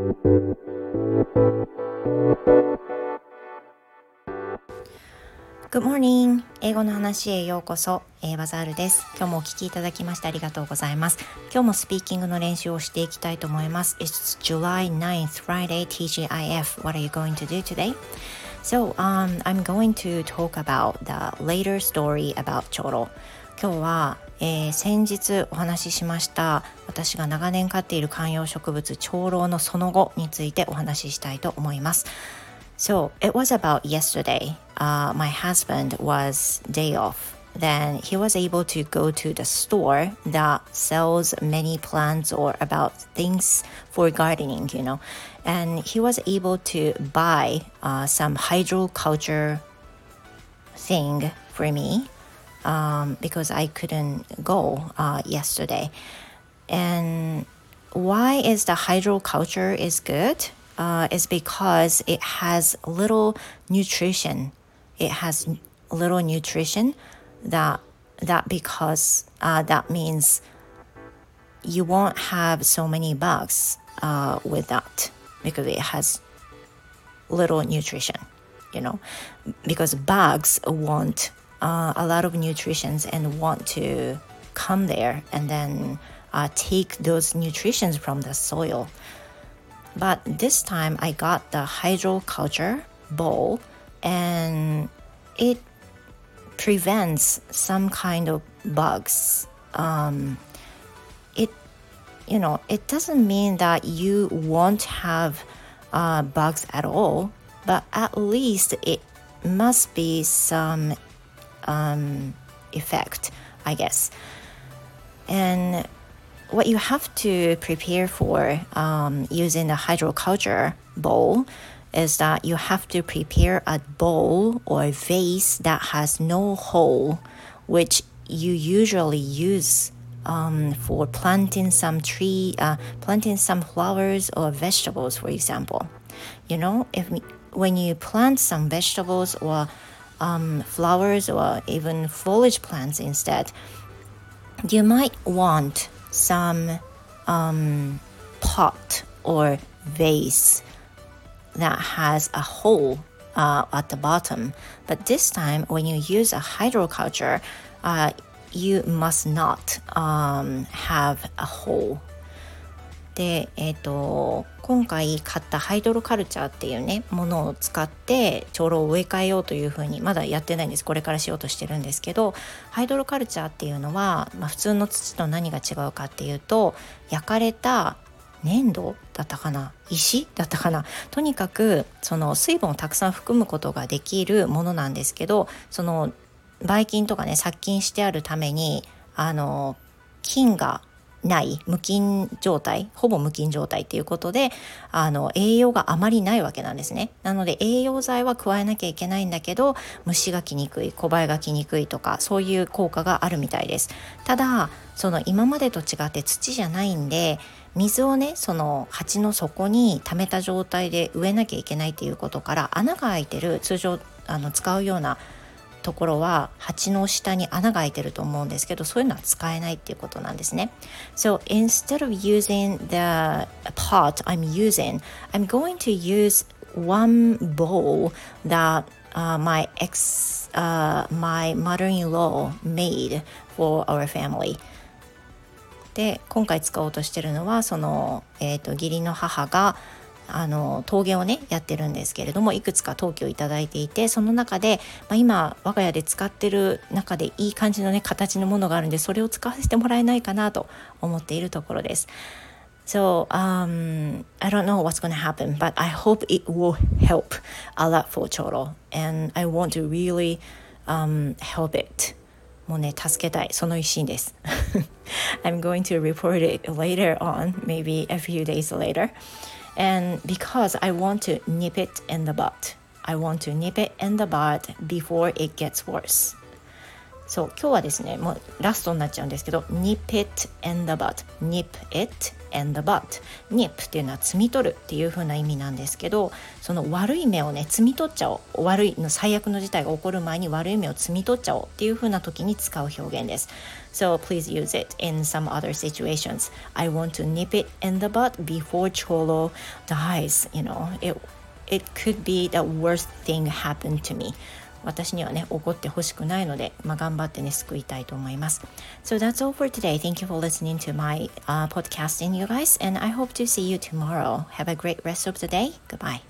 Good morning! 英語の話へようこそ、えー、バザールです。今日もお聞きいただきましてありがとうございます。今日もスピーキングの練習をしていきたいと思います。It's July 9th, Friday, TGIF. What are you going to do today? So, um, I'm going to talk about the later story about チョロ。今日は、えー、先日お話ししました私が長年飼っている観葉植物長老のその後についてお話ししたいと思います。So it was about yesterday. Uh, my husband was day off. Then he was able to go to the store that sells many plants or about things for gardening, you know. And he was able to buy uh, some hydroculture thing for me um, because I couldn't go uh, yesterday. And why is the hydroculture is good? uh, is because it has little nutrition. It has little nutrition that that because uh, that means you won't have so many bugs uh, with that because it has little nutrition. You know, because bugs want uh, a lot of nutritions and want to come there and then uh, take those nutritions from the soil. But this time I got the hydroculture bowl and it prevents some kind of bugs. Um, it, you know, it doesn't mean that you won't have uh, bugs at all, but at least it must be some um, effect, I guess. And what you have to prepare for um, using the hydroculture bowl is that you have to prepare a bowl or a vase that has no hole, which you usually use um, for planting some tree, uh, planting some flowers or vegetables, for example. You know, if when you plant some vegetables or um, flowers or even foliage plants instead, you might want some um, pot or vase that has a hole uh, at the bottom. But this time, when you use a hydroculture, uh, you must not um, have a hole で、えーと、今回買ったハイドロカルチャーっていうねものを使って長老を植え替えようというふうにまだやってないんです。これからしようとしてるんですけどハイドロカルチャーっていうのは、まあ、普通の土と何が違うかっていうと焼かれた粘土だったかな？石だったかな？とにかくその水分をたくさん含むことができるものなんですけどそのばい菌とかね殺菌してあるためにあの菌がない無菌状態ほぼ無菌状態っていうことであの栄養があまりないわけなんですね。なので栄養剤は加えなきゃいけないんだけど虫が来にくい小バエが来にくいとかそういう効果があるみたいです。ただその今までと違って土じゃないんで水をねその鉢の底に溜めた状態で植えなきゃいけないっていうことから穴が開いてる通常あの使うようなところは鉢の下に穴が開いてると思うんですけどそういうのは使えないっていうことなんですね。So instead of using the pot I'm using I'm going to use one bowl that uh, my ex uh, my mother-in-law made for our family で今回使おうとしてるのはその、えーと義理の母があの陶芸をねやってるんですけれどもいくつか陶器をいただいていてその中で、まあ、今我が家で使ってる中でいい感じのね形のものがあるんでそれを使わせてもらえないかなと思っているところです。So um, I don't know what's going to happen, but I hope it will help a lot for Choro, and I want to really um, help it. もうね、助けたい。その一心です。I'm going to report it later on, maybe a few days later. and because I want to nip it in the bud I want to nip it in the bud before it gets worse そう今日はですねもうラストになっちゃうんですけど nip it and the butt nip it and the butt nip っていうのは摘み取るっていう風な意味なんですけどその悪い目をね摘み取っちゃおう悪いの最悪の事態が起こる前に悪い目を摘み取っちゃおうっていう風な時に使う表現です So please use it in some other situations I want to nip it in the butt before Cholo dies you know it, it could be the worst thing happened to me 私にはね怒ってほしくないので、まあ、頑張ってね救いたいと思います So that's all for today Thank you for listening to my、uh, podcasting you guys and I hope to see you tomorrow Have a great rest of the day Goodbye